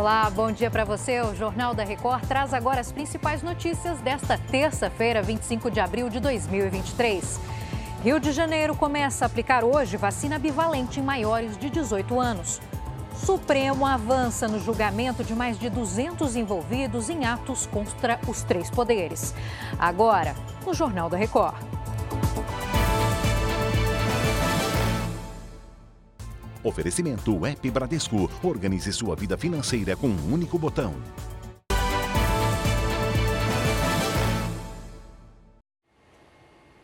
Olá, bom dia para você. O Jornal da Record traz agora as principais notícias desta terça-feira, 25 de abril de 2023. Rio de Janeiro começa a aplicar hoje vacina bivalente em maiores de 18 anos. Supremo avança no julgamento de mais de 200 envolvidos em atos contra os três poderes. Agora, no Jornal da Record. Oferecimento App Bradesco. Organize sua vida financeira com um único botão.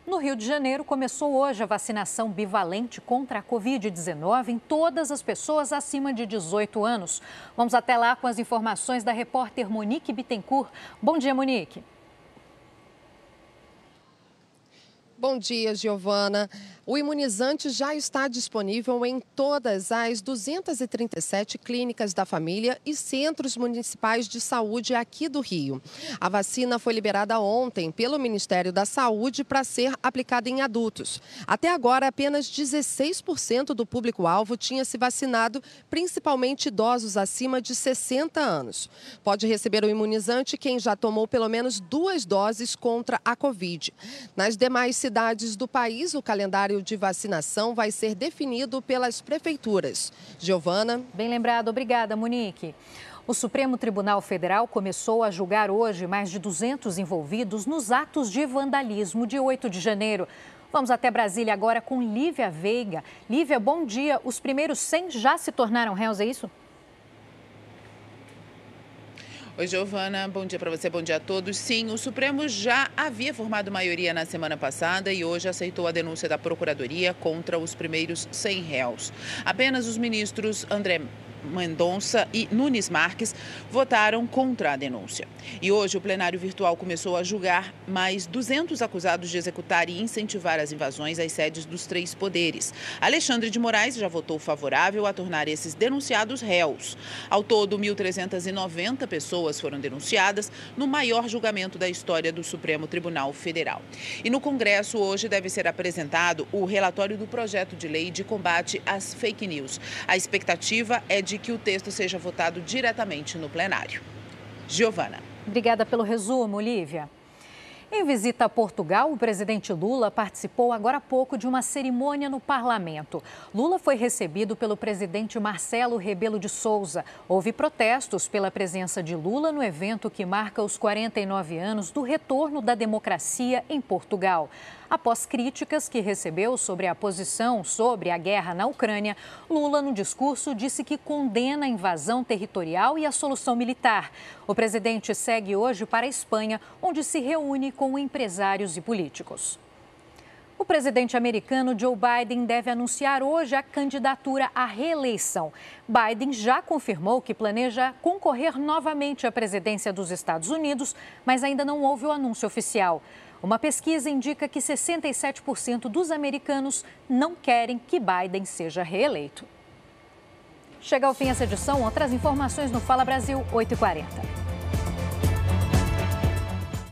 No Rio de Janeiro, começou hoje a vacinação bivalente contra a Covid-19 em todas as pessoas acima de 18 anos. Vamos até lá com as informações da repórter Monique Bittencourt. Bom dia, Monique. Bom dia, Giovana. O imunizante já está disponível em todas as 237 clínicas da família e centros municipais de saúde aqui do Rio. A vacina foi liberada ontem pelo Ministério da Saúde para ser aplicada em adultos. Até agora, apenas 16% do público-alvo tinha se vacinado, principalmente idosos acima de 60 anos. Pode receber o imunizante quem já tomou pelo menos duas doses contra a Covid. Nas demais cidades do país, o calendário de vacinação vai ser definido pelas prefeituras. Giovana. Bem lembrado, obrigada, Monique. O Supremo Tribunal Federal começou a julgar hoje mais de 200 envolvidos nos atos de vandalismo de 8 de janeiro. Vamos até Brasília agora com Lívia Veiga. Lívia, bom dia. Os primeiros 100 já se tornaram réus, é isso? Oi, Giovana. Bom dia para você, bom dia a todos. Sim, o Supremo já havia formado maioria na semana passada e hoje aceitou a denúncia da Procuradoria contra os primeiros 100 réus. Apenas os ministros André Mendonça e Nunes Marques votaram contra a denúncia. E hoje o plenário virtual começou a julgar mais 200 acusados de executar e incentivar as invasões às sedes dos três poderes. Alexandre de Moraes já votou favorável a tornar esses denunciados réus. Ao todo, 1.390 pessoas foram denunciadas no maior julgamento da história do Supremo Tribunal Federal. E no Congresso hoje deve ser apresentado o relatório do projeto de lei de combate às fake news. A expectativa é de que o texto seja votado diretamente no plenário. Giovana. Obrigada pelo resumo, Lívia. Em visita a Portugal, o presidente Lula participou agora há pouco de uma cerimônia no parlamento. Lula foi recebido pelo presidente Marcelo Rebelo de Souza. Houve protestos pela presença de Lula no evento que marca os 49 anos do retorno da democracia em Portugal. Após críticas que recebeu sobre a posição sobre a guerra na Ucrânia, Lula, no discurso, disse que condena a invasão territorial e a solução militar. O presidente segue hoje para a Espanha, onde se reúne com empresários e políticos. O presidente americano Joe Biden deve anunciar hoje a candidatura à reeleição. Biden já confirmou que planeja concorrer novamente à presidência dos Estados Unidos, mas ainda não houve o anúncio oficial. Uma pesquisa indica que 67% dos americanos não querem que Biden seja reeleito. Chega ao fim essa edição. Outras informações no Fala Brasil 8h40.